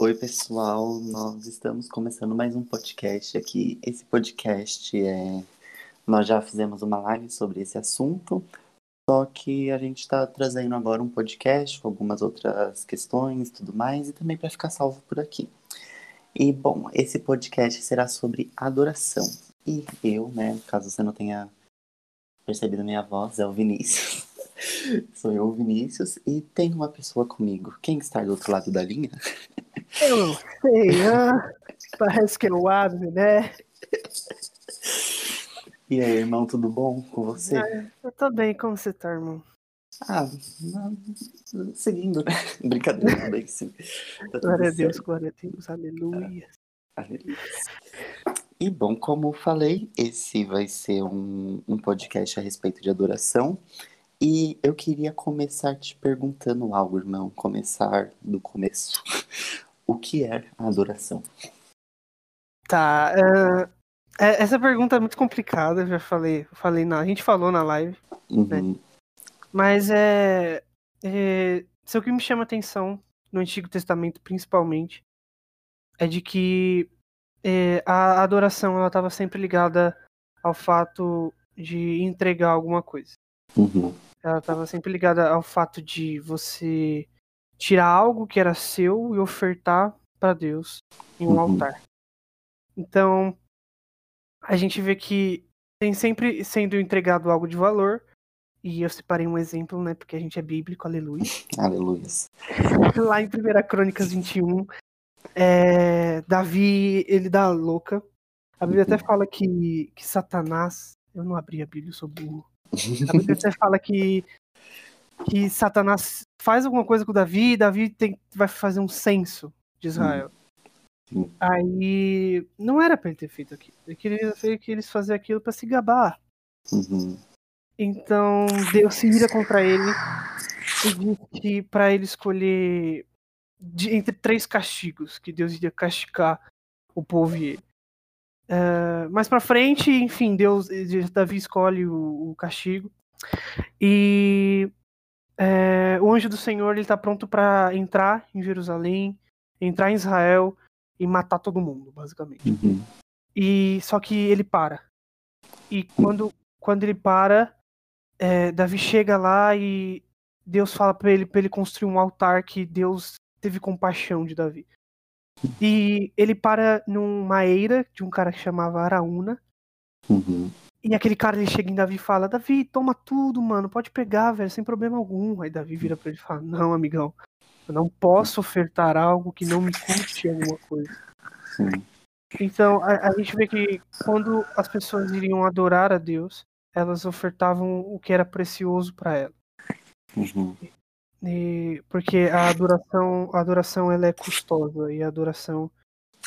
Oi, pessoal. Nós estamos começando mais um podcast aqui. Esse podcast é. Nós já fizemos uma live sobre esse assunto, só que a gente está trazendo agora um podcast com algumas outras questões tudo mais, e também para ficar salvo por aqui. E, bom, esse podcast será sobre adoração. E eu, né, caso você não tenha percebido minha voz, é o Vinícius. Sou eu, Vinícius, e tem uma pessoa comigo. Quem está do outro lado da linha? Eu sei, ah, parece que é o Abner, né? E aí, irmão, tudo bom com você? Ah, eu tô bem, como você tá, irmão? Ah, não, seguindo, né? Brincadeira, bem sim. Tá glória a Deus, certo. glória a Deus, aleluia. aleluia. E bom, como falei, esse vai ser um, um podcast a respeito de adoração. E eu queria começar te perguntando algo, irmão. Começar do começo. O que é a adoração? Tá. Uh, essa pergunta é muito complicada, já falei. falei na, a gente falou na live. Uhum. Né? Mas é, é. Isso é o que me chama atenção no Antigo Testamento, principalmente. É de que é, a adoração ela estava sempre ligada ao fato de entregar alguma coisa. Uhum. Ela estava sempre ligada ao fato de você tirar algo que era seu e ofertar para Deus em um uhum. altar. Então, a gente vê que tem sempre sendo entregado algo de valor. E eu separei um exemplo, né? Porque a gente é bíblico, aleluia. Aleluia. Lá em 1 Crônicas 21, é, Davi, ele dá louca. A Bíblia até uhum. fala que, que Satanás. Eu não abri a Bíblia, eu sou burro. A Bíblia até fala que, que Satanás faz alguma coisa com Davi, e Davi tem, vai fazer um censo de Israel. Sim. Aí não era para ele ter feito aquilo. Ele queria que eles faziam aquilo para se gabar. Uhum. Então Deus se vira contra ele e disse para ele escolher de, entre três castigos que Deus iria castigar o povo e ele. Uh, mais para frente, enfim, Deus, Davi escolhe o, o castigo e é, o anjo do Senhor ele está pronto para entrar em Jerusalém, entrar em Israel e matar todo mundo, basicamente. Uhum. E só que ele para. E quando quando ele para, é, Davi chega lá e Deus fala para ele para ele construir um altar que Deus teve compaixão de Davi. E ele para numa eira de um cara que chamava Araúna. Uhum. E aquele cara ele chega em Davi e fala: Davi, toma tudo, mano, pode pegar, velho, sem problema algum. Aí Davi vira pra ele e fala: Não, amigão, eu não posso ofertar algo que não me custe alguma coisa. Sim. Então a, a gente vê que quando as pessoas iriam adorar a Deus, elas ofertavam o que era precioso para ela. Uhum. E, porque a adoração, a adoração ela é custosa e a adoração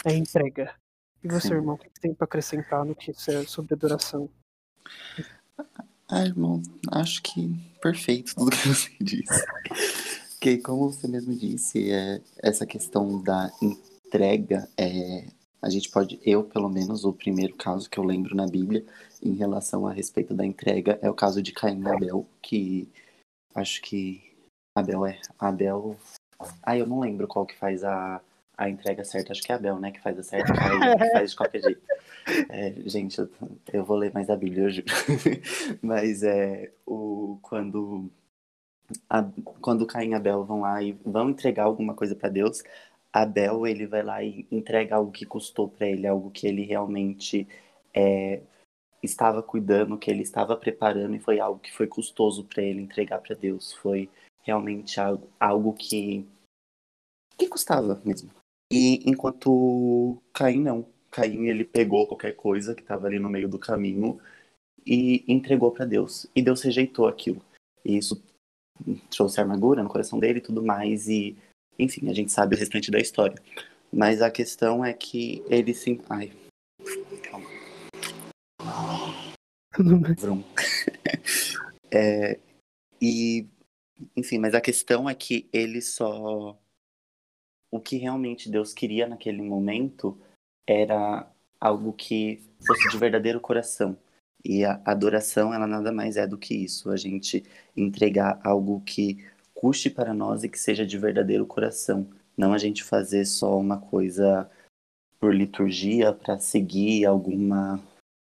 é entrega. E você, Sim. irmão, o que tem para acrescentar no que é sobre adoração? Ah, irmão, acho que perfeito tudo que você disse. Porque, como você mesmo disse, é, essa questão da entrega, é, a gente pode, eu pelo menos, o primeiro caso que eu lembro na Bíblia em relação a respeito da entrega é o caso de Caim e Abel, que acho que Abel é. Abel. Ah, eu não lembro qual que faz a, a entrega certa. Acho que é Abel, né? Que faz a certa, que faz de qualquer jeito. É, gente, eu, eu, vou ler mais a Bíblia, eu juro. Mas é o quando a, quando Caim e Abel vão lá e vão entregar alguma coisa para Deus, Abel ele vai lá e entrega algo que custou para ele, algo que ele realmente é, estava cuidando, que ele estava preparando e foi algo que foi custoso para ele entregar para Deus. Foi realmente algo, algo que, que custava mesmo. E enquanto Caim não. Caim ele pegou qualquer coisa que estava ali no meio do caminho e entregou para Deus. E Deus rejeitou aquilo. E isso trouxe amargura no coração dele e tudo mais. E, enfim, a gente sabe o restante da história. Mas a questão é que ele sim. Ai. Calma. Tudo bem. é, e enfim, mas a questão é que ele só. O que realmente Deus queria naquele momento era algo que fosse de verdadeiro coração. E a adoração, ela nada mais é do que isso. A gente entregar algo que custe para nós e que seja de verdadeiro coração. Não a gente fazer só uma coisa por liturgia para seguir alguma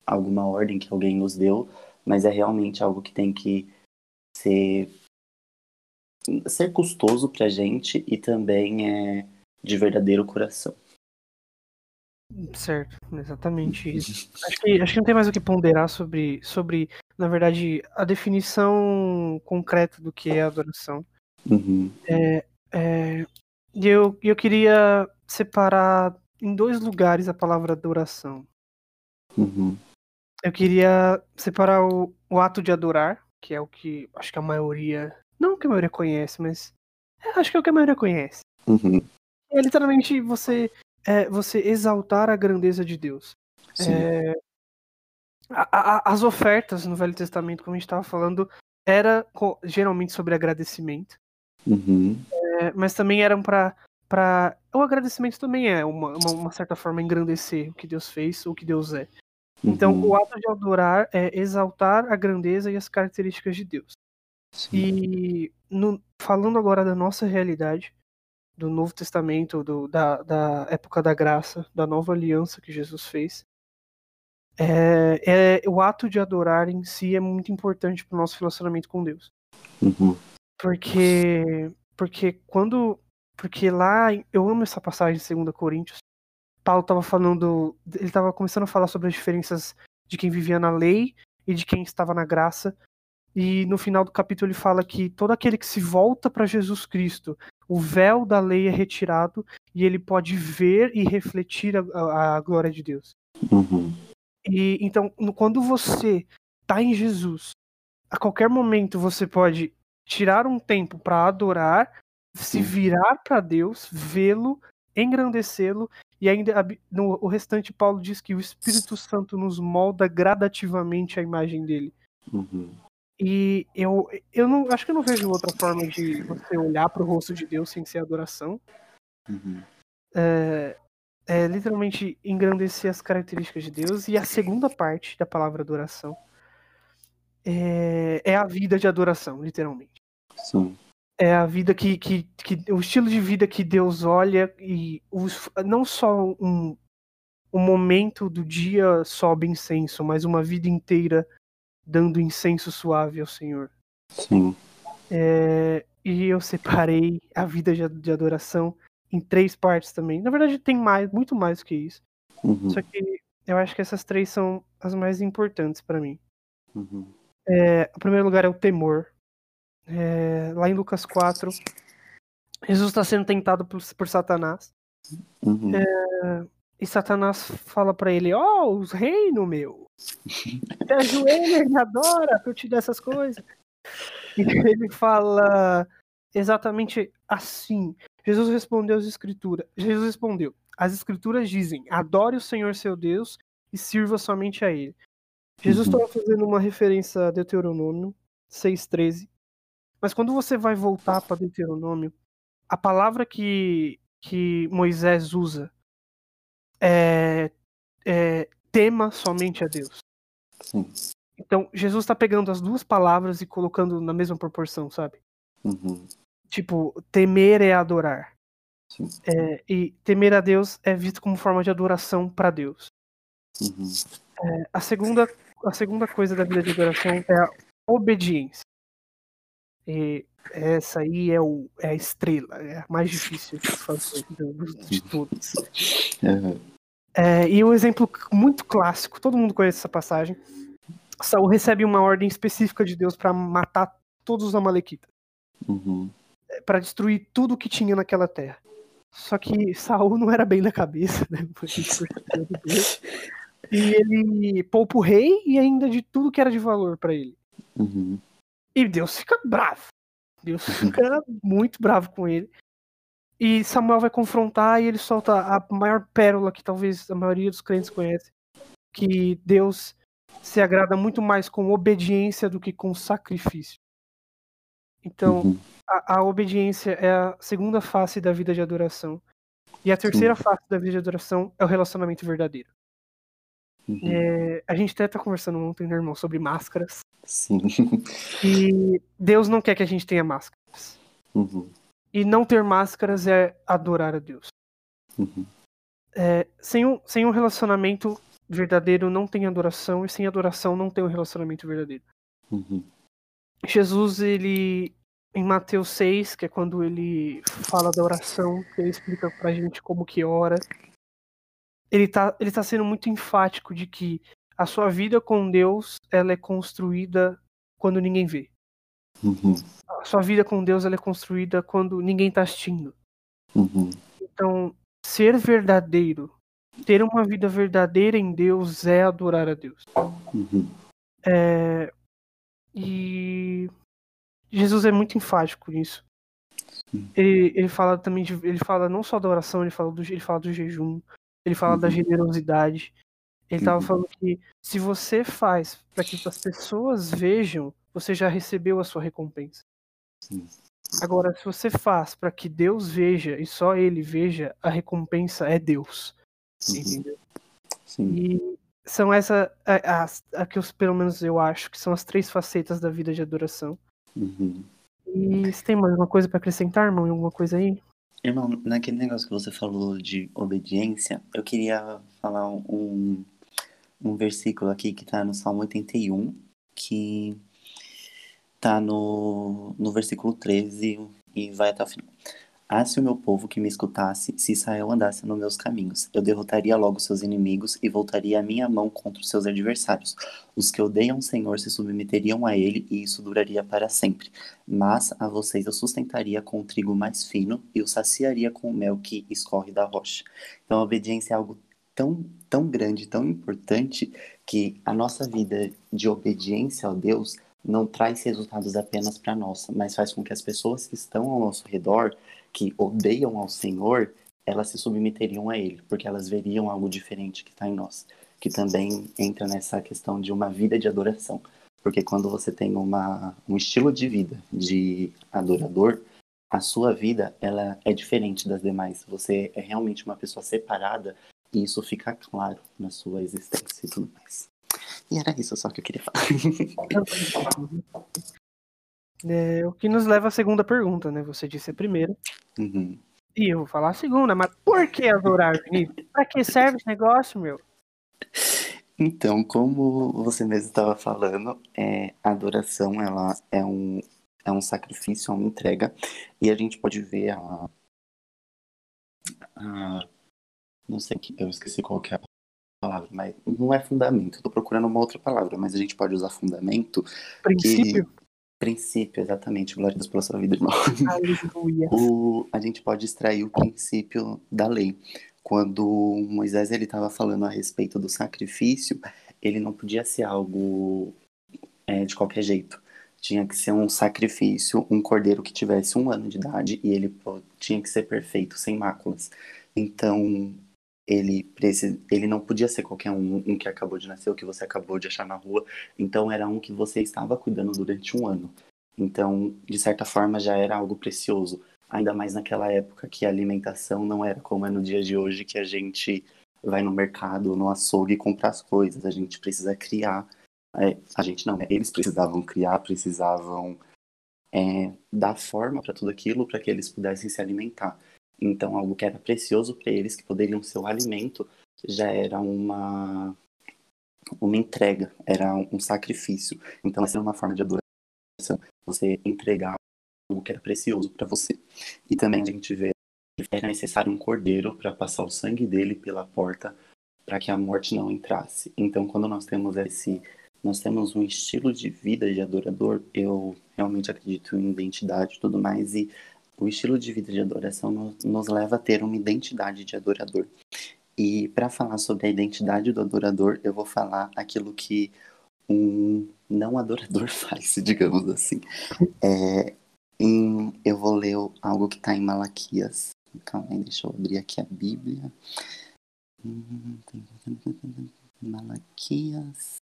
alguma ordem que alguém nos deu, mas é realmente algo que tem que ser ser custoso pra gente e também é de verdadeiro coração. Certo, exatamente isso. Acho que, acho que não tem mais o que ponderar sobre, sobre, na verdade, a definição concreta do que é adoração. Uhum. É, é, eu, eu queria separar em dois lugares a palavra adoração. Uhum. Eu queria separar o, o ato de adorar, que é o que acho que a maioria. Não que a maioria conhece, mas. é, acho que é o que a maioria conhece. Uhum. É literalmente você, é, você exaltar a grandeza de Deus. É, a- a- as ofertas no Velho Testamento, como a gente estava falando, era geralmente sobre agradecimento, Uhum. é, mas também eram para para o agradecimento também é uma, uma, uma certa forma engrandecer o que Deus fez, o que Deus é. Então, Uhum. o ato de adorar é exaltar a grandeza e as características de Deus. Sim. E no- falando agora da nossa realidade, do Novo Testamento, do- da, da época da graça, da nova aliança que Jesus fez, é, é- o ato de adorar em si é muito importante para o nosso relacionamento com Deus. Uhum. Porque, porque quando. Porque lá, eu amo essa passagem de 2 Coríntios. Paulo estava falando. Ele estava começando a falar sobre as diferenças de quem vivia na lei e de quem estava na graça. E no final do capítulo ele fala que todo aquele que se volta para Jesus Cristo, o véu da lei é retirado e ele pode ver e refletir a, a- glória de Deus. Uhum. E então, quando você tá em Jesus, a qualquer momento você pode tirar um tempo para adorar, se Sim. virar para Deus, vê-lo, engrandecê-lo e ainda no o restante Paulo diz que o Espírito Santo nos molda gradativamente a imagem dele. Uhum. E eu, eu não acho que eu não vejo outra forma de você olhar para o rosto de Deus sem ser adoração. Uhum. É, é literalmente engrandecer as características de Deus. E a segunda parte da palavra adoração é, é a vida de adoração, literalmente. Sim. É a vida que, que, que. O estilo de vida que Deus olha e os, não só um, um momento do dia sobe incenso, mas uma vida inteira dando incenso suave ao Senhor. Sim. É, e eu separei a vida de, de adoração em três partes também. Na verdade, tem mais, muito mais que isso. Uhum. Só que eu acho que essas três são as mais importantes pra mim. Uhum. É, o primeiro lugar é o temor. É, lá em Lucas 4, Jesus está sendo tentado por, por Satanás. Uhum. E Satanás fala pra ele: Ó, os reinos, meu. Te ajoelha e me adora pra eu te dar essas coisas. E ele fala exatamente assim. Jesus respondeu às escrituras. Jesus respondeu: As escrituras dizem: Adore o Senhor seu Deus e sirva somente a Ele. Jesus estava fazendo uma referência a Deuteronômio 6,13. Mas quando você vai voltar para Deuteronômio, a palavra que, que Moisés usa é, é tema somente a Deus. Sim. Então, Jesus está pegando as duas palavras e colocando na mesma proporção, sabe? Uhum. Tipo, temer é adorar. É, e temer a Deus é visto como forma de adoração para Deus. Uhum. A segunda, a segunda coisa da vida de adoração é a obediência. E essa aí é, o, é a estrela, é a mais difícil de fazer de, de todas. Uhum. É, e um exemplo muito clássico, todo mundo conhece essa passagem. Saul recebe uma ordem específica de Deus para matar todos os amalequitas, Uhum. para destruir tudo que tinha naquela terra. Só que Saul não era bem da cabeça, né? E ele poupa o rei e ainda de tudo que era de valor para ele. Uhum. E Deus fica bravo. Deus fica muito bravo com ele. E Samuel vai confrontar e ele solta a maior pérola que talvez a maioria dos crentes conhece, que Deus se agrada muito mais com obediência do que com sacrifício. Então, Uhum. a, a obediência é a segunda face da vida de adoração. E a terceira face da vida de adoração é o relacionamento verdadeiro. Uhum. É, a gente até tá conversando ontem, né, irmão, sobre máscaras. Sim. E Deus não quer que a gente tenha máscaras. Uhum. E não ter máscaras é adorar a Deus. Uhum. É, sem, um, sem um relacionamento verdadeiro não tem adoração, e sem adoração não tem um relacionamento verdadeiro. Uhum. Jesus, ele, em Mateus 6, que é quando ele fala da oração, que ele explica pra gente como que ora, ele tá, ele tá sendo muito enfático de que a sua vida com Deus, ela é construída quando ninguém vê. Uhum. A sua vida com Deus, é construída quando ninguém tá assistindo. Uhum. Então, ser verdadeiro, ter uma vida verdadeira em Deus é adorar a Deus. Uhum. É, e Jesus é muito enfático nisso. Ele, ele fala também de, ele fala não só da oração, ele fala do, ele fala do jejum, ele fala da Uhum. generosidade. Ele estava Uhum. falando que se você faz para que as pessoas vejam, você já recebeu a sua recompensa. Sim. Agora, se você faz para que Deus veja e só Ele veja, a recompensa é Deus. Uhum. Entendeu? Sim. E são essa a, as- a que eu, pelo menos eu acho que são as três facetas da vida de adoração. Uhum. E você tem mais alguma coisa para acrescentar, irmão? Alguma coisa aí? Irmão, naquele negócio que você falou de obediência, eu queria falar um, um versículo aqui que tá no Salmo 81, que tá no, no versículo 13 e vai até o final. Ah, se o meu povo que me escutasse, se Israel andasse nos meus caminhos, eu derrotaria logo seus inimigos e voltaria a minha mão contra os seus adversários. Os que odeiam o Senhor se submeteriam a ele e isso duraria para sempre. Mas a vocês eu sustentaria com o trigo mais fino e os saciaria com o mel que escorre da rocha. Então a obediência é algo tão, tão grande, tão importante, que a nossa vida de obediência a Deus não traz resultados apenas para nós, mas faz com que as pessoas que estão ao nosso redor, que odeiam ao Senhor, elas se submeteriam a Ele, porque elas veriam algo diferente que está em nós, que também entra nessa questão de uma vida de adoração. Porque quando você tem uma, um estilo de vida de adorador, a sua vida ela é diferente das demais. Você é realmente uma pessoa separada e isso fica claro na sua existência e tudo mais. E era isso só que eu queria falar. É, o que nos leva à segunda pergunta, né? Você disse a primeira. Uhum. E eu vou falar a segunda, mas por que adorar, Vinícius? Pra que serve esse negócio, meu? Então, como você mesmo estava falando, é, a adoração ela é um, é um sacrifício, é uma entrega, e a gente pode ver a, a não sei que eu esqueci qual que é a palavra, mas não é fundamento. Estou procurando uma outra palavra, mas a gente pode usar fundamento, Princípio? princípio, exatamente. Glória a Deus pela sua vida, irmão. Aleluia. o, a gente pode extrair o princípio da lei. Quando Moisés ele estava falando a respeito do sacrifício, ele não podia ser algo é, de qualquer jeito. Tinha que ser um sacrifício, um cordeiro que tivesse um ano de idade e ele tinha que ser perfeito, sem máculas. Então ele precis... ele não podia ser qualquer um, um que acabou de nascer ou que você acabou de achar na rua. Então era um que você estava cuidando durante um ano. Então, de certa forma, já era algo precioso. Ainda mais naquela época que a alimentação não era como é no dia de hoje, que a gente vai no mercado, no açougue comprar as coisas. A gente precisa criar. É, a gente não, né? Eles precisavam criar, precisavam é, dar forma para tudo aquilo para que eles pudessem se alimentar. Então, algo que era precioso para eles, que poderiam ser o alimento, já era uma uma entrega, era um sacrifício. Então, essa era uma forma de adoração, você entregar algo que era precioso para você. E também a gente vê que era necessário um cordeiro para passar o sangue dele pela porta para que a morte não entrasse. Então, quando nós temos esse nós temos um estilo de vida de adorador, eu realmente acredito em identidade e tudo mais, e o estilo de vida de adoração nos, leva a ter uma identidade de adorador. E para falar sobre a identidade do adorador, eu vou falar aquilo que um não adorador faz, digamos assim. É, em, eu vou ler algo que está em Malaquias. Calma aí, deixa eu abrir aqui a Bíblia. Malaquias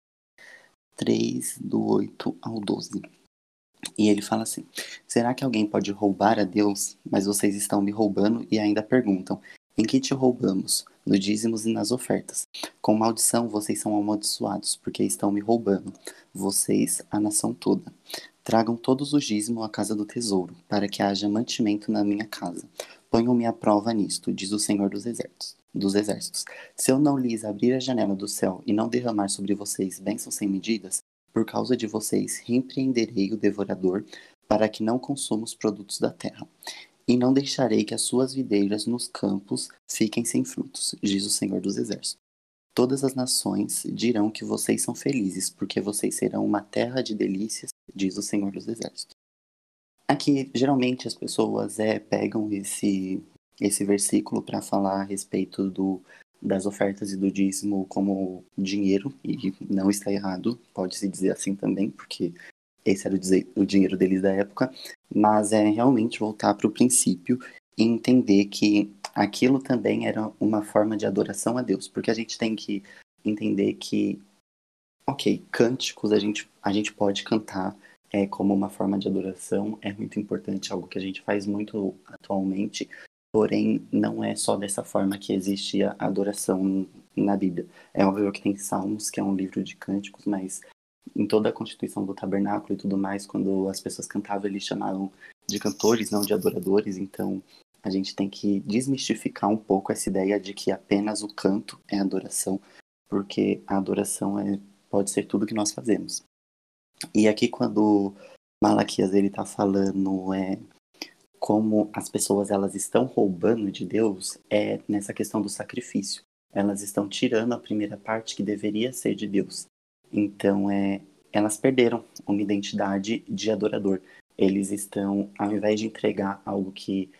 3, do 8 ao 12. E ele fala assim: Será que alguém pode roubar a Deus? Mas vocês estão me roubando e ainda perguntam: Em que te roubamos? No dízimos e nas ofertas. Com maldição vocês são amaldiçoados, porque estão me roubando, vocês, a nação toda. Tragam todos os dízimos à casa do tesouro, para que haja mantimento na minha casa. Ponham-me à prova nisto, diz o Senhor dos exércitos. Dos exércitos. Se eu não lhes abrir a janela do céu e não derramar sobre vocês bênçãos sem medidas, por causa de vocês repreenderei o devorador, para que não consuma os produtos da terra. E não deixarei que as suas videiras nos campos fiquem sem frutos, diz o Senhor dos Exércitos. Todas as nações dirão que vocês são felizes, porque vocês serão uma terra de delícias, diz o Senhor dos Exércitos. Aqui, geralmente, as pessoas é, pegam esse, esse versículo para falar a respeito do, das ofertas e do dízimo como dinheiro, e não está errado, pode-se dizer assim também, porque esse era o, o dinheiro deles da época, mas é realmente voltar para o princípio e entender que aquilo também era uma forma de adoração a Deus, porque a gente tem que entender que, ok, cânticos a gente, a gente pode cantar é, como uma forma de adoração, é muito importante, algo que a gente faz muito atualmente, porém não é só dessa forma que existe a adoração na Bíblia. É óbvio que tem Salmos, que é um livro de cânticos, mas em toda a constituição do tabernáculo e tudo mais, quando as pessoas cantavam, eles chamavam de cantores, não de adoradores. Então, a gente tem que desmistificar um pouco essa ideia de que apenas o canto é adoração, porque a adoração é, pode ser tudo que nós fazemos. E aqui, quando Malaquias ele está falando é, como as pessoas elas estão roubando de Deus, é nessa questão do sacrifício. Elas estão tirando a primeira parte que deveria ser de Deus. Então, é, elas perderam uma identidade de adorador. Eles estão, ao invés de entregar algo que,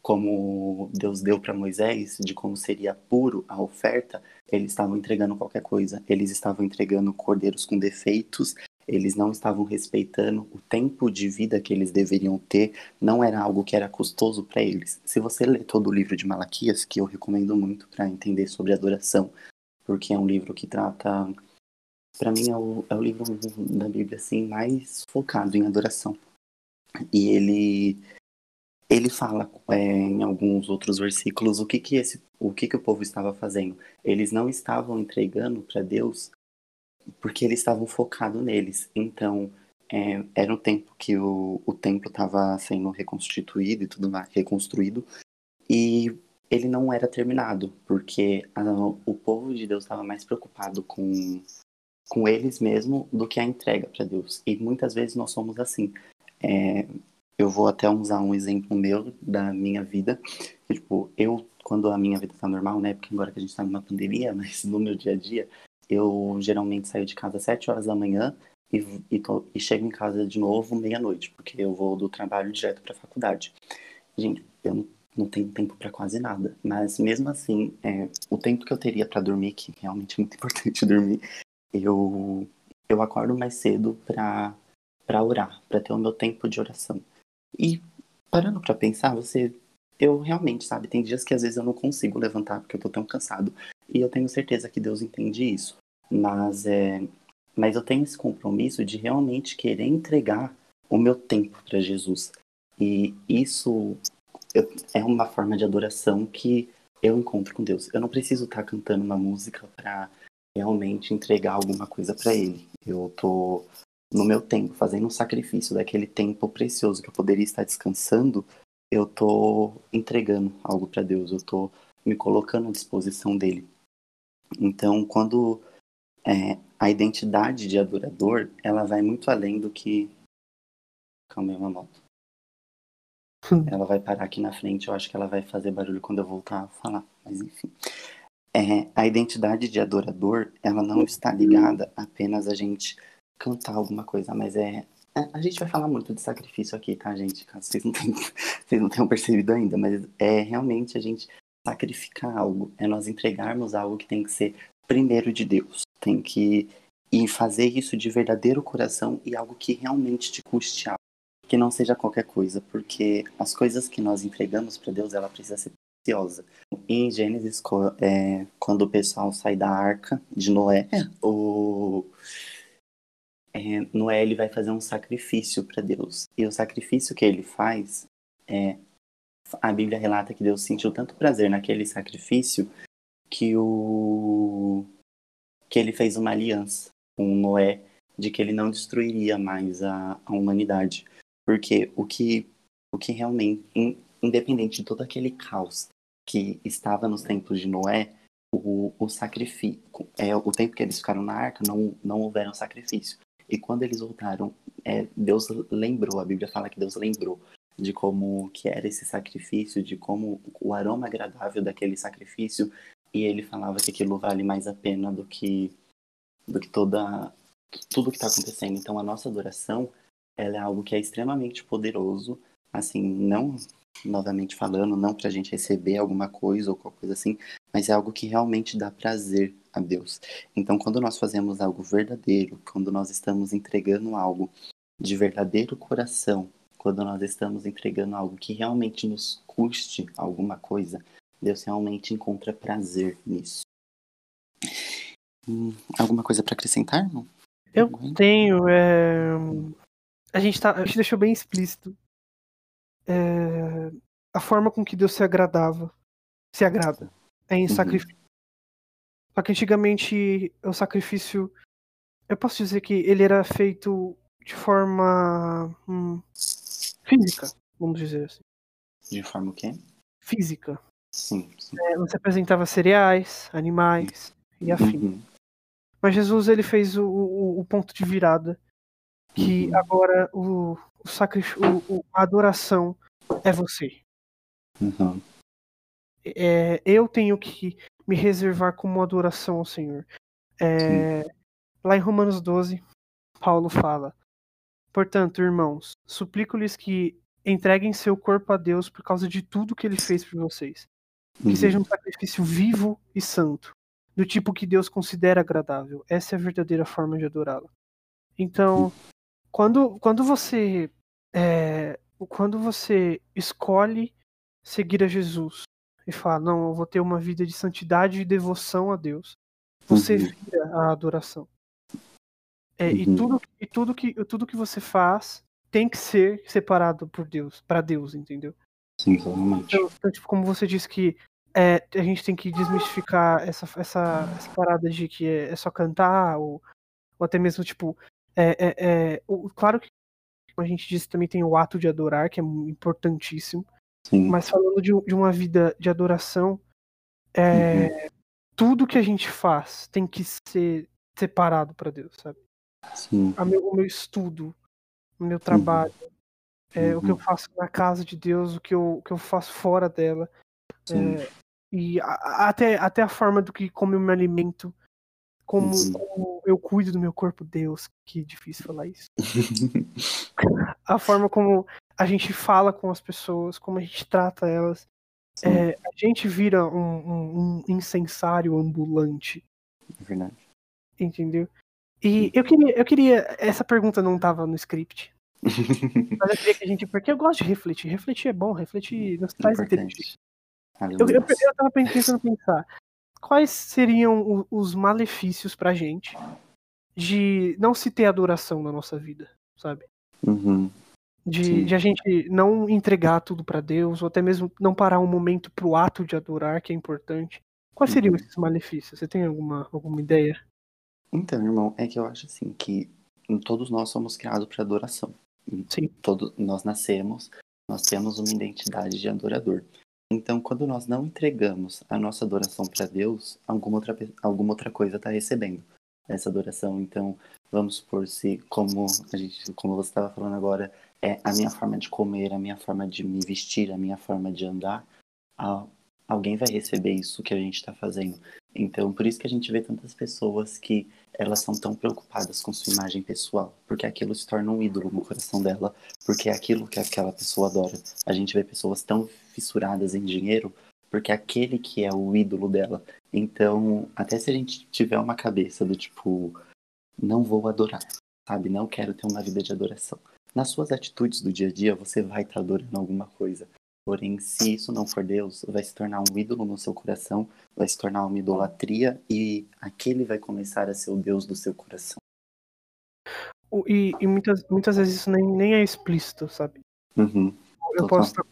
como Deus deu para Moisés, de como seria puro a oferta, eles estavam entregando qualquer coisa. Eles estavam entregando cordeiros com defeitos, eles não estavam respeitando o tempo de vida que eles deveriam ter, não era algo que era custoso para eles. Se você ler todo o livro de Malaquias, que eu recomendo muito para entender sobre adoração, porque é um livro que trata para mim é o, é o livro da Bíblia assim mais focado em adoração. E ele ele fala é, em alguns outros versículos o que que esse o que que o povo estava fazendo. Eles não estavam entregando para Deus porque eles estavam focados neles. Então é, era um tempo que o, o templo estava sendo reconstituído e tudo mais, reconstruído e ele não era terminado porque a, o povo de Deus estava mais preocupado com com eles mesmo do que a entrega para Deus. E muitas vezes nós somos assim. É, eu vou até usar um exemplo meu da minha vida. Tipo, eu, quando a minha vida tá normal, né? Porque agora que a gente tá numa pandemia, mas no meu dia a dia, eu geralmente saio de casa às 7 horas da manhã e, e, tô, e chego em casa de novo meia-noite, porque eu vou do trabalho direto pra faculdade. Gente, eu não, não tenho tempo para quase nada. Mas mesmo assim, é, o tempo que eu teria para dormir, que realmente é muito importante dormir, eu, eu acordo mais cedo para para orar, para ter o meu tempo de oração. E parando para pensar, você eu realmente, sabe, tem dias que às vezes eu não consigo levantar porque eu tô tão cansado, e eu tenho certeza que Deus entende isso. Mas é mas eu tenho esse compromisso de realmente querer entregar o meu tempo para Jesus. E isso é uma forma de adoração que eu encontro com Deus. Eu não preciso estar tá cantando uma música para realmente entregar alguma coisa para ele. Eu tô no meu tempo fazendo um sacrifício daquele tempo precioso que eu poderia estar descansando, eu tô entregando algo para Deus, eu tô me colocando à disposição dele. Então, quando é, a identidade de adorador, ela vai muito além do que calma aí uma moto. Ela vai parar aqui na frente, eu acho que ela vai fazer barulho quando eu voltar a falar, mas enfim é, a identidade de adorador, ela não está ligada apenas a gente cantar alguma coisa, mas é, é a gente vai falar muito de sacrifício aqui, tá, gente? Caso vocês não tenham, vocês não tenham percebido ainda, mas é realmente a gente sacrificar algo, é nós entregarmos algo que tem que ser primeiro de Deus, tem que e fazer isso de verdadeiro coração e algo que realmente te custe algo, que não seja qualquer coisa, porque as coisas que nós entregamos para Deus, ela precisa ser preciosa. Em Gênesis, é, quando o pessoal sai da arca de Noé, é. o é, Noé ele vai fazer um sacrifício para Deus. E o sacrifício que ele faz é a Bíblia relata que Deus sentiu tanto prazer naquele sacrifício que o que ele fez uma aliança com Noé de que ele não destruiria mais a, a humanidade. Porque o que, o que realmente, in, independente de todo aquele caos que estava nos tempos de Noé, o, o sacrifício, é, o tempo que eles ficaram na arca, não, não houveram sacrifício. E quando eles voltaram, é, Deus lembrou, a Bíblia fala que Deus lembrou de como que era esse sacrifício, de como o aroma agradável daquele sacrifício, e ele falava que aquilo vale mais a pena do que do que toda tudo que está acontecendo. Então a nossa adoração, ela é algo que é extremamente poderoso, assim, não novamente falando, não para a gente receber alguma coisa ou qualquer coisa assim, mas é algo que realmente dá prazer a Deus. Então, quando nós fazemos algo verdadeiro, quando nós estamos entregando algo de verdadeiro coração, quando nós estamos entregando algo que realmente nos custe alguma coisa, Deus realmente encontra prazer nisso. Hum, alguma coisa para acrescentar? Não? Eu tenho. É... A, gente tá... a gente deixou bem explícito é... a forma com que Deus se agradava, se agrada, é em uhum. sacrifício. Só que antigamente o sacrifício, eu posso dizer que ele era feito de forma hum, física, vamos dizer assim. De forma o quê? Física. Sim. sim. É, você apresentava cereais, animais e afim. Uhum. Mas Jesus ele fez o, o, o ponto de virada que uhum. agora o, o sacrifício, o, a adoração é você. Uhum. É, eu tenho que me reservar como adoração ao Senhor. É, lá em Romanos 12, Paulo fala: Portanto, irmãos, suplico-lhes que entreguem seu corpo a Deus por causa de tudo que ele fez por vocês. Que uhum. seja um sacrifício vivo e santo, do tipo que Deus considera agradável. Essa é a verdadeira forma de adorá-lo. Então, quando, quando você é, quando você escolhe seguir a Jesus e fala, não, eu vou ter uma vida de santidade e devoção a Deus, você uhum. vira a adoração. É, uhum. e, tudo, e tudo que tudo que você faz tem que ser separado por Deus, para Deus, entendeu? Sim, exatamente. Então, então, tipo, como você disse que é, a gente tem que desmistificar essa, essa, essa parada de que é, é só cantar, ou, ou até mesmo, tipo, é, é, é, o, claro que, a gente disse, também tem o ato de adorar, que é importantíssimo. Sim. Mas falando de, de, uma vida de adoração, é, uhum. tudo que a gente faz tem que ser separado para Deus, sabe? Sim. Meu, o meu estudo, o meu trabalho, uhum. É, uhum. o que eu uhum. faço na casa de Deus, o que eu, o que eu faço fora dela. É, e a, até, até a forma do que como eu me alimento, como, uhum. como, eu cuido do meu corpo, Deus, que difícil falar isso. a forma como a gente fala com as pessoas, como a gente trata elas. É, a gente vira um, um, um, incensário ambulante. É verdade. Entendeu? E eu queria, eu queria. Essa pergunta não estava no script. mas eu queria que a gente. Porque eu gosto de refletir. Refletir é bom, refletir nos traz inteligência. Eu, eu, eu tava pensando pensar. Quais seriam os malefícios pra gente de não se ter adoração na nossa vida, sabe? Uhum. De, de, a gente não entregar tudo para Deus, ou até mesmo não parar um momento pro ato de adorar, que é importante. Quais seriam uhum. esses malefícios? Você tem alguma, alguma ideia? Então, irmão, é que eu acho assim que todos nós somos criados para adoração. Sim. Todos nós nascemos, nós temos uma identidade de adorador. Então, quando nós não entregamos a nossa adoração para Deus, alguma outra, alguma outra coisa está recebendo essa adoração. Então, vamos supor se, como a gente, como você estava falando agora, é a minha forma de comer, a minha forma de me vestir, a minha forma de andar, alguém vai receber isso que a gente está fazendo. Então, por isso que a gente vê tantas pessoas que elas são tão preocupadas com sua imagem pessoal, porque aquilo se torna um ídolo no coração dela, porque é aquilo que aquela pessoa adora. A gente vê pessoas tão fissuradas em dinheiro, porque é aquele que é o ídolo dela. Então, até se a gente tiver uma cabeça do tipo, não vou adorar, sabe? Não quero ter uma vida de adoração. Nas suas atitudes do dia a dia, você vai estar adorando alguma coisa. Porém, se isso não for Deus, vai se tornar um ídolo no seu coração, vai se tornar uma idolatria e aquele vai começar a ser o Deus do seu coração. E, e muitas, muitas vezes isso nem, nem é explícito, sabe? Uhum, eu posso estar,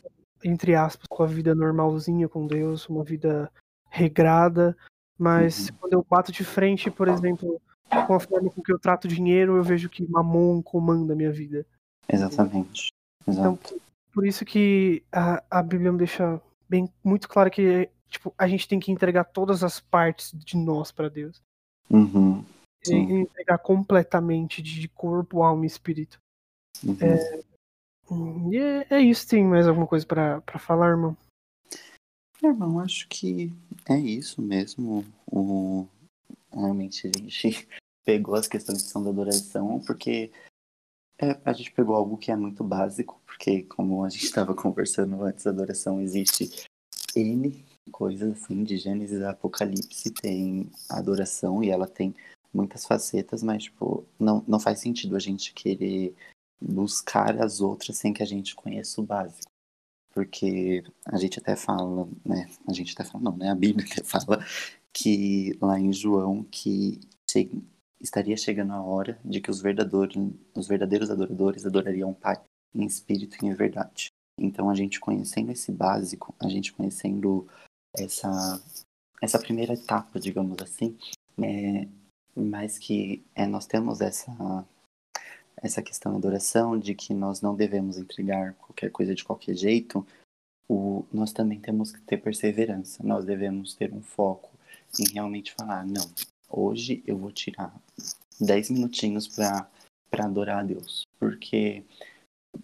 entre aspas, com a vida normalzinha com Deus, uma vida regrada, mas uhum. quando eu bato de frente, por exemplo, com a forma com que eu trato dinheiro, eu vejo que mamon comanda a minha vida. Exatamente. Então, Exato. Por isso que a, a Bíblia me deixa bem muito claro que tipo, a gente tem que entregar todas as partes de nós para Deus. Uhum. E entregar completamente de corpo, alma e espírito. Uhum. Hum, E é, é isso, tem mais alguma coisa pra falar, irmão? Irmão, acho que é isso mesmo. O... Realmente a gente pegou as questões que são da adoração, porque é, a gente pegou algo que é muito básico, porque como a gente estava conversando antes, adoração existe N coisas assim, de Gênesis a Apocalipse tem adoração e ela tem muitas facetas, mas tipo, não, não faz sentido a gente querer buscar as outras sem que a gente conheça o básico. Porque a gente até fala, né? A gente até fala, não, né? A Bíblia até fala que lá em João que estaria chegando a hora de que os verdadeiros, os verdadeiros adoradores adorariam o Pai em espírito e em verdade. Então a gente conhecendo esse básico, a gente conhecendo essa essa primeira etapa, digamos assim, é, mas que é, nós temos essa essa questão da adoração de que nós não devemos entregar qualquer coisa de qualquer jeito, o, nós também temos que ter perseverança. Nós devemos ter um foco em realmente falar, não, hoje eu vou tirar 10 minutinhos para adorar a Deus. Porque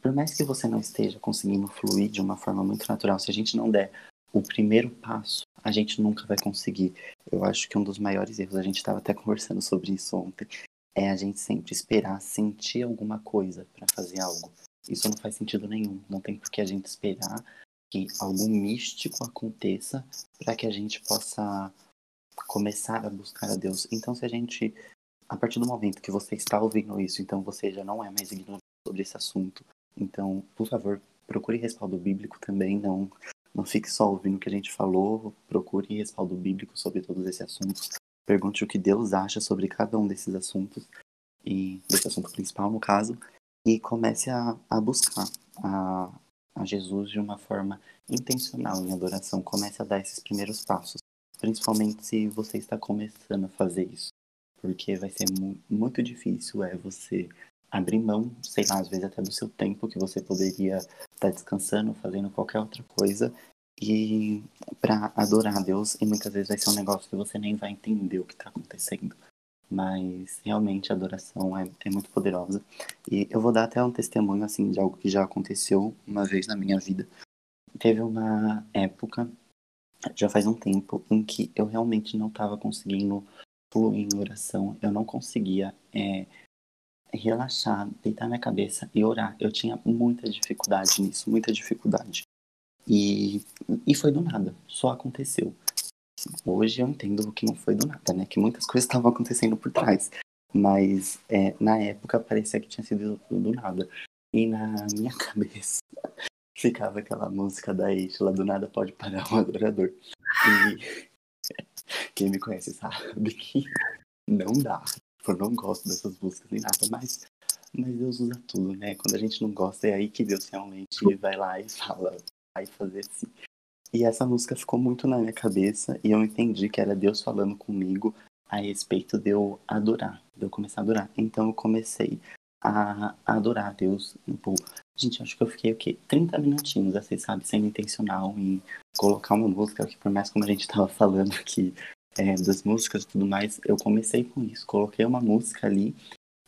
por mais que você não esteja conseguindo fluir de uma forma muito natural, se a gente não der o primeiro passo, a gente nunca vai conseguir. Eu acho que um dos maiores erros, a gente estava até conversando sobre isso ontem, é a gente sempre esperar sentir alguma coisa para fazer algo. Isso não faz sentido nenhum. Não tem por que a gente esperar que algo místico aconteça para que a gente possa começar a buscar a Deus. Então, se a gente, a partir do momento que você está ouvindo isso, então você já não é mais ignorante sobre esse assunto. Então, por favor, procure respaldo bíblico também. Não, não fique só ouvindo o que a gente falou. Procure respaldo bíblico sobre todos esses assuntos. Pergunte o que Deus acha sobre cada um desses assuntos, e desse assunto principal, no caso, e comece a, a buscar a, a Jesus de uma forma intencional em adoração. Comece a dar esses primeiros passos, principalmente se você está começando a fazer isso, porque vai ser mu muito difícil é você abrir mão, sei lá, às vezes até do seu tempo que você poderia estar descansando, fazendo qualquer outra coisa, e para adorar a Deus, e muitas vezes vai ser um negócio que você nem vai entender o que está acontecendo. Mas realmente a adoração é, é muito poderosa. E eu vou dar até um testemunho assim de algo que já aconteceu uma vez na minha vida. Teve uma época, já faz um tempo, em que eu realmente não estava conseguindo fluir em oração. Eu não conseguia é, relaxar, deitar minha cabeça e orar. Eu tinha muita dificuldade nisso, muita dificuldade. E, e foi do nada, só aconteceu. Hoje eu entendo que não foi do nada, né? Que muitas coisas estavam acontecendo por trás. Mas é, na época parecia que tinha sido do nada. E na minha cabeça ficava aquela música da Eixa, do nada pode parar um adorador. E quem me conhece sabe que não dá. Eu não gosto dessas músicas nem nada, mas, mas Deus usa tudo, né? Quando a gente não gosta, é aí que Deus realmente vai lá e fala, vai fazer assim. E essa música ficou muito na minha cabeça e eu entendi que era Deus falando comigo a respeito de eu adorar, de eu começar a adorar. Então eu comecei a adorar a Deus. Tipo, gente, acho que eu fiquei o quê? 30 minutinhos, assim, sabe? Sendo intencional em colocar uma música, que por mais como a gente tava falando aqui é, das músicas e tudo mais, eu comecei com isso. Coloquei uma música ali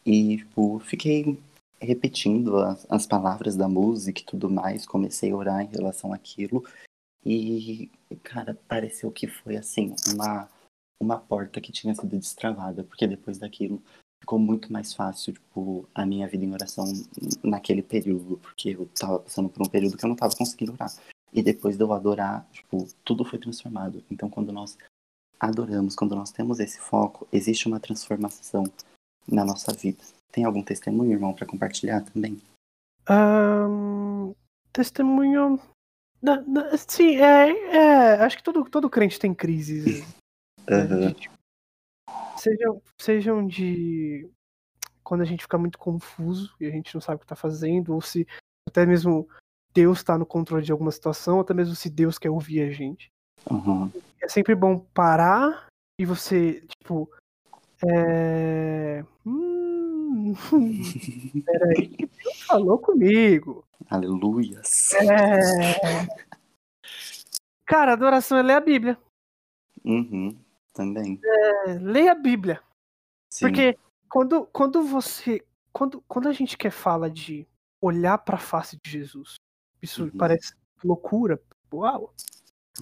e, tipo, fiquei repetindo as, as palavras da música e tudo mais. Comecei a orar em relação àquilo. E, cara, pareceu que foi assim, uma, uma porta que tinha sido destravada, porque depois daquilo ficou muito mais fácil, tipo, a minha vida em oração naquele período, porque eu tava passando por um período que eu não tava conseguindo orar. E depois de eu adorar, tipo, tudo foi transformado. Então, quando nós adoramos, quando nós temos esse foco, existe uma transformação na nossa vida. Tem algum testemunho, irmão, para compartilhar também? Ahn, testemunho. sim, é, é, Acho que todo, todo crente tem crises. Aham. de, tipo, sejam, sejam de. Quando a gente fica muito confuso e a gente não sabe o que tá fazendo, ou se até mesmo Deus tá no controle de alguma situação, ou até mesmo se Deus quer ouvir a gente. Aham. É sempre bom parar e você, tipo, É... Hum... Peraí, que Deus falou comigo. Aleluias. É... Cara, adoração é ler a Bíblia. Uhum, também. É, leia a Bíblia. Sim. Porque quando, quando você. Quando, quando a gente quer falar de olhar para a face de Jesus, isso Uhum. parece loucura. Uau!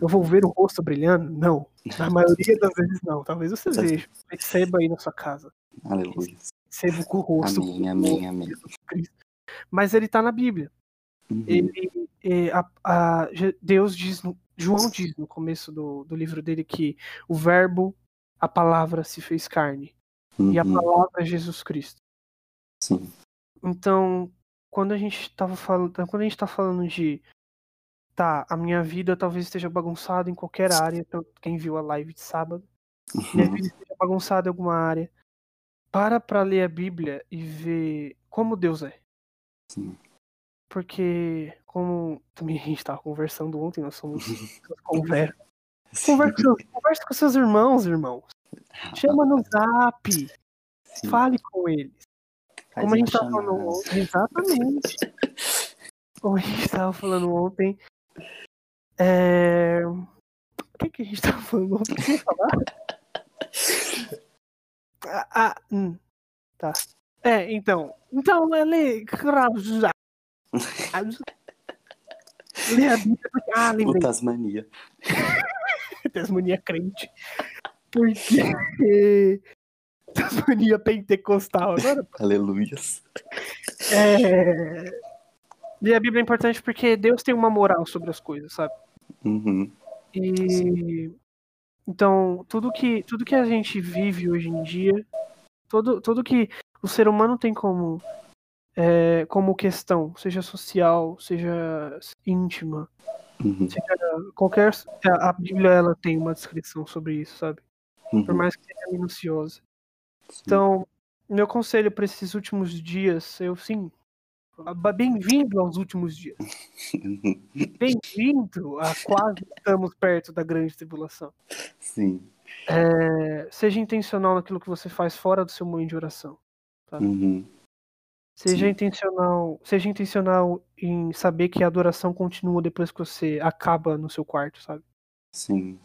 Eu vou ver o rosto brilhando? Não. Na maioria das vezes não. Talvez você veja. Perceba aí na sua casa. Aleluias. Perceba com o rosto. Amém, amém, amém. Mas ele tá na Bíblia. Uhum. Ele, é, a- a- Deus diz, no- João diz no começo do, do livro dele que o verbo, a palavra se fez carne. E a Uhum, palavra é Jesus Cristo. Sim. Então, quando a gente tava falando, quando a gente tá falando de tá, a minha vida talvez esteja bagunçada em qualquer área, então, quem viu a live de sábado, minha Uhum, vida esteja bagunçada em alguma área, para pra ler a Bíblia e ver como Deus é. Sim. Porque, como também a gente tava conversando ontem, nós somos conversa. Conversa, com seus- conversa com seus irmãos, irmãos. Chama no zap, Sim. fale com eles. Faz Como a gente tava falando chamada. ontem, exatamente. Como a gente tava falando ontem. É... O que, que a gente tava falando ontem? Falar? Ah, ah, hum, tá. É, então. Então, é ler. Ler a Bíblia. porque- Ah, O lembrei. Tasmania. Tasmania crente. Porque. Tasmania pentecostal. Agora Aleluias. É... Ler a Bíblia é importante porque Deus tem uma moral sobre as coisas, sabe? Uhum, E então tudo que tudo que a gente vive hoje em dia, todo tudo que o ser humano tem como é, como questão, seja social, seja íntima, uhum, qualquer a a Bíblia ela tem uma descrição sobre isso, sabe? Por uhum. mais que seja minuciosa. Sim. Então, meu conselho para esses últimos dias, eu sim, bem-vindo aos últimos dias. Bem-vindo a quase estamos perto da grande tribulação. Sim. É, seja intencional naquilo que você faz fora do seu momento de oração. Uhum, Seja Sim. intencional, seja intencional em saber que a adoração continua depois que você acaba no seu quarto, sabe? Sim.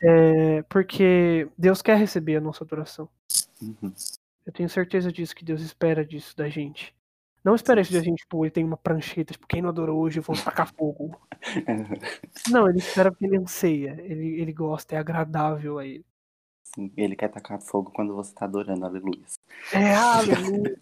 É, porque Deus quer receber a nossa adoração. Uhum, Eu tenho certeza disso que Deus espera disso da gente. Não espera isso da gente, tipo, ele tem uma prancheta, tipo, quem não adorou hoje, eu vou tacar fogo. Não, ele espera porque ele anseia, ele, ele gosta, é agradável a ele. Sim. Ele quer tacar fogo quando você tá adorando, aleluias. É, aleluia.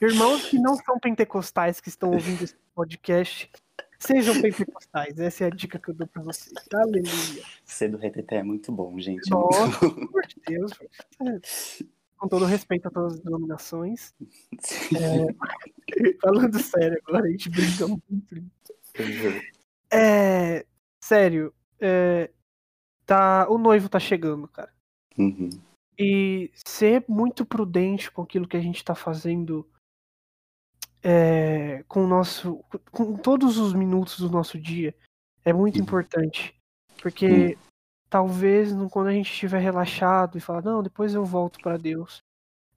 Irmãos que não são pentecostais que estão ouvindo esse podcast, sejam pentecostais. Essa é a dica que eu dou pra vocês. Aleluia. Ser do reteté é muito bom, gente. Nossa, pelo amor de Deus. Com todo respeito a todas as denominações. Falando sério agora, a gente brinca muito. Uhum, É. Sério, é, tá, o noivo tá chegando, cara. uhum, E ser muito prudente com aquilo que a gente tá fazendo é, com o nosso. com todos os minutos do nosso dia é muito Uhum. importante. Porque talvez no- quando a gente estiver relaxado e falar, não, depois eu volto pra Deus.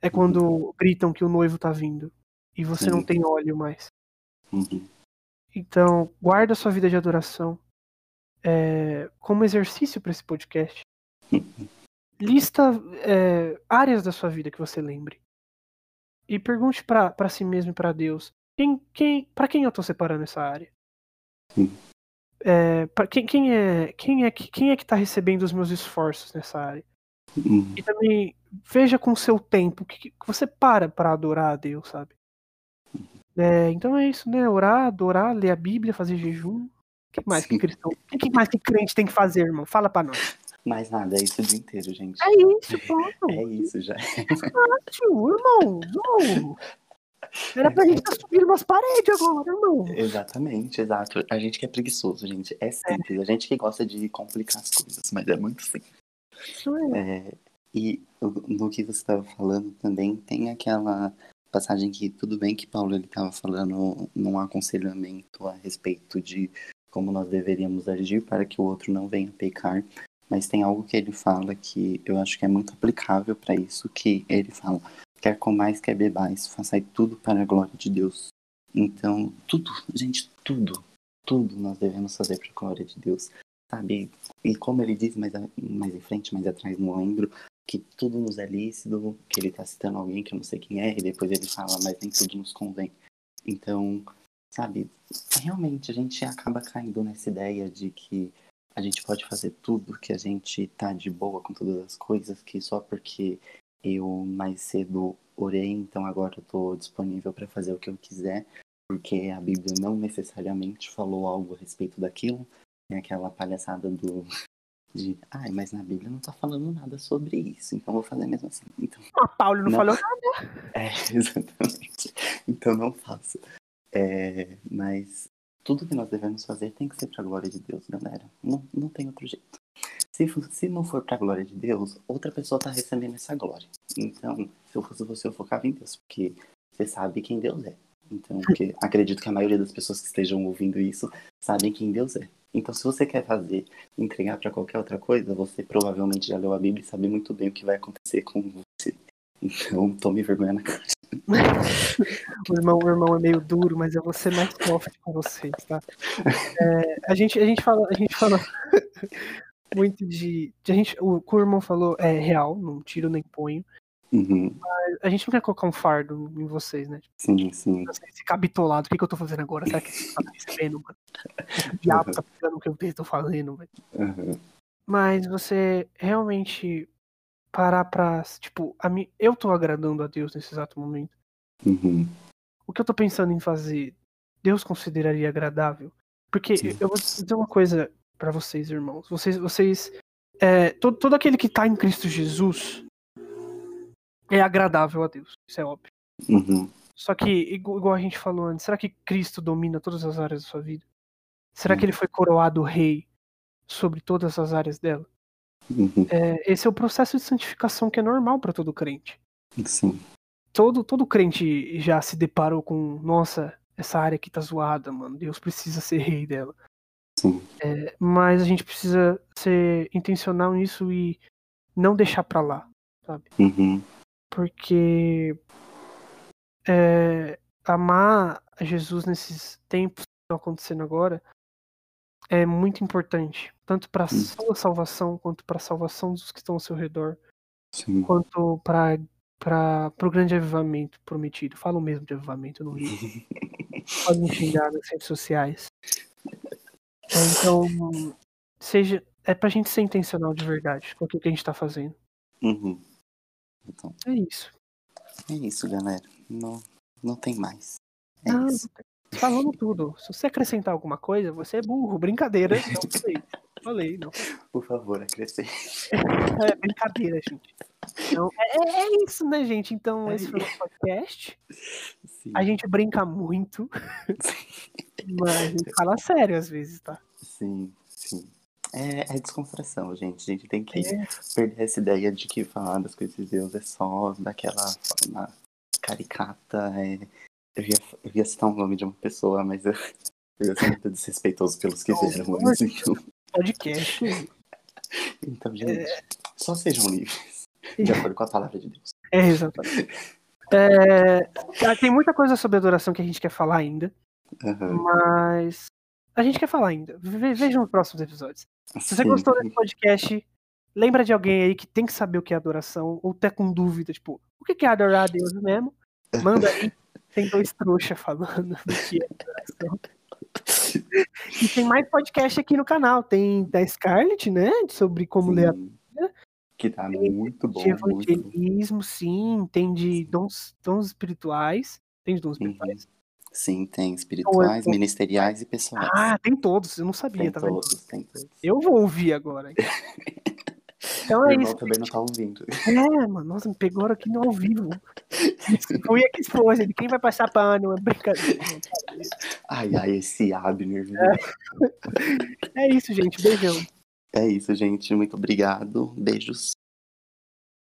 É quando gritam que o noivo tá vindo. E você não Sim. tem óleo mais. uhum, Então, guarda sua vida de adoração é, como exercício para esse podcast. Lista é, áreas da sua vida que você lembre. E pergunte para si mesmo e para Deus: quem, quem, para quem eu tô separando essa área? Sim. É, pra quem, quem é quem é que quem é que tá recebendo os meus esforços nessa área? uhum. E também veja com o seu tempo que, que você para para adorar a Deus, sabe? É, então é isso, né? Orar, adorar, ler a Bíblia, fazer jejum. O que mais que Sim. cristão? O que mais que crente tem que fazer, irmão? Fala pra nós. Mais nada, é isso o dia inteiro, gente. É isso, pronto. É isso já. Fácil, irmão. Não. Era pra gente estar subindo umas paredes agora, irmão. Exatamente, exato. A gente que é preguiçoso, gente. É simples. A gente que gosta de complicar as coisas, mas é muito simples. Não é? É, e no que você estava falando também, tem aquela passagem que tudo bem que Paulo ele estava falando num aconselhamento a respeito de como nós deveríamos agir para que o outro não venha pecar, Mas tem algo que ele fala que eu acho que é muito aplicável para isso, que ele fala, quer comais, quer bebais, façai tudo para a glória de Deus. Então, tudo, gente, tudo, tudo nós devemos fazer para a glória de Deus, sabe? E como ele diz mais, mais em frente, mais atrás, não lembro, que tudo nos é lícito, que ele está citando alguém que eu não sei quem é, e depois ele fala, mas nem tudo nos convém. Então, sabe, realmente a gente acaba caindo nessa ideia de que a gente pode fazer tudo, que a gente tá de boa com todas as coisas, que só porque eu mais cedo orei, então agora eu tô disponível para fazer o que eu quiser, porque a Bíblia não necessariamente falou algo a respeito daquilo. Tem aquela palhaçada do de, ai, mas na Bíblia não tá falando nada sobre isso, então vou fazer mesmo assim. Então, ah, Paulo não, não falou nada. É, exatamente. Então não faço. É, mas tudo que nós devemos fazer tem que ser para a glória de Deus, galera. Não, não tem outro jeito. Se, se não for para a glória de Deus, outra pessoa está recebendo essa glória. Então, se eu fosse você, eu focava em Deus, porque você sabe quem Deus é. Então, acredito que a maioria das pessoas que estejam ouvindo isso sabem quem Deus é. Então, se você quer fazer, entregar para qualquer outra coisa, você provavelmente já leu a Bíblia e sabe muito bem o que vai acontecer com você. Então, tome vergonha na cara. o, irmão, o irmão é meio duro, mas eu vou ser mais soft com vocês, tá? É, a, gente, a gente fala, a gente fala muito de. de a gente, o que o irmão falou é real, não tiro nem ponho. Uhum. Mas a gente não quer colocar um fardo em vocês, né? Sim, sim. Esse cabitolado, o que, que eu tô fazendo agora? Será que você tá percebendo, mano? O diabo tá pegando o que eu tô fazendo, velho. Uhum. Mas você realmente parar pra. Tipo, a mim, eu tô agradando a Deus nesse exato momento. Uhum. O que eu tô pensando em fazer, Deus consideraria agradável? Porque Sim. eu vou dizer uma coisa para vocês, irmãos. Vocês. vocês é, todo, todo aquele que tá em Cristo Jesus é agradável a Deus. Isso é óbvio. Uhum. Só que, igual a gente falou antes, será que Cristo domina todas as áreas da sua vida? Será uhum. que ele foi coroado rei sobre todas as áreas dela? Uhum. É, esse é o processo de santificação que é normal para todo crente. Sim. Todo, todo crente já se deparou com, nossa, essa área aqui tá zoada, mano. Deus precisa ser rei dela. Sim. É, mas a gente precisa ser intencional nisso e não deixar pra lá, sabe? Uhum. Porque é, amar Jesus nesses tempos que estão acontecendo agora é muito importante, tanto para a hum. sua salvação quanto para a salvação dos que estão ao seu redor, Sim. quanto para para o grande avivamento prometido. Falo mesmo de avivamento, no rio. Pode me xingar nas redes sociais. É, então, seja é pra gente ser intencional de verdade com o que a gente está fazendo. Uhum. Então, é isso. É isso, galera. Não, não tem mais. É não, isso. Falando tudo. Se você acrescentar alguma coisa, você é burro. Brincadeira. Não falei. Falei, não. Por favor, acrescente. É brincadeira, gente. Então, é, é, é isso, né, gente? Então, é esse foi o podcast. Sim. A gente brinca muito. Mas a gente fala sério às vezes, tá? Sim, sim. É, é descontração, gente. A gente tem que é. perder essa ideia de que falar das coisas de Deus é só daquela forma caricata. É... Eu, ia, eu ia citar o nome de uma pessoa, mas eu, eu ia ser muito desrespeitoso pelos que isso. Então... Podcast. Então, gente, é... só sejam livres. De acordo com a palavra de Deus. É, exatamente. É, tem muita coisa sobre adoração que a gente quer falar ainda. Uhum. Mas a gente quer falar ainda. Vejam os próximos episódios. Se você gostou desse podcast, lembra de alguém aí que tem que saber o que é adoração, ou tá com dúvida, tipo, o que é adorar a Deus mesmo? Manda aí. Tem dois trouxas falando o que é adoração. E tem mais podcast aqui no canal. Tem da Scarlett, né? Sobre como sim, ler a Bíblia. Que tá tem muito bom. De evangelismo, muito... sim. Tem de dons, dons espirituais. Tem de dons uhum. espirituais. Sim, tem espirituais, então, ministeriais e pessoais. Ah, tem todos, eu não sabia, tem tá todos, vendo? Tem todos. Eu vou ouvir agora. Então é isso. também não tá ouvindo. É, mano, nossa, me pegou aqui no ao vivo. Fui aqui expôs ele. Quem vai passar pano? É brincadeira. Ai, ai, esse Abner. É. é isso, gente. Beijão. É isso, gente. Muito obrigado. Beijos.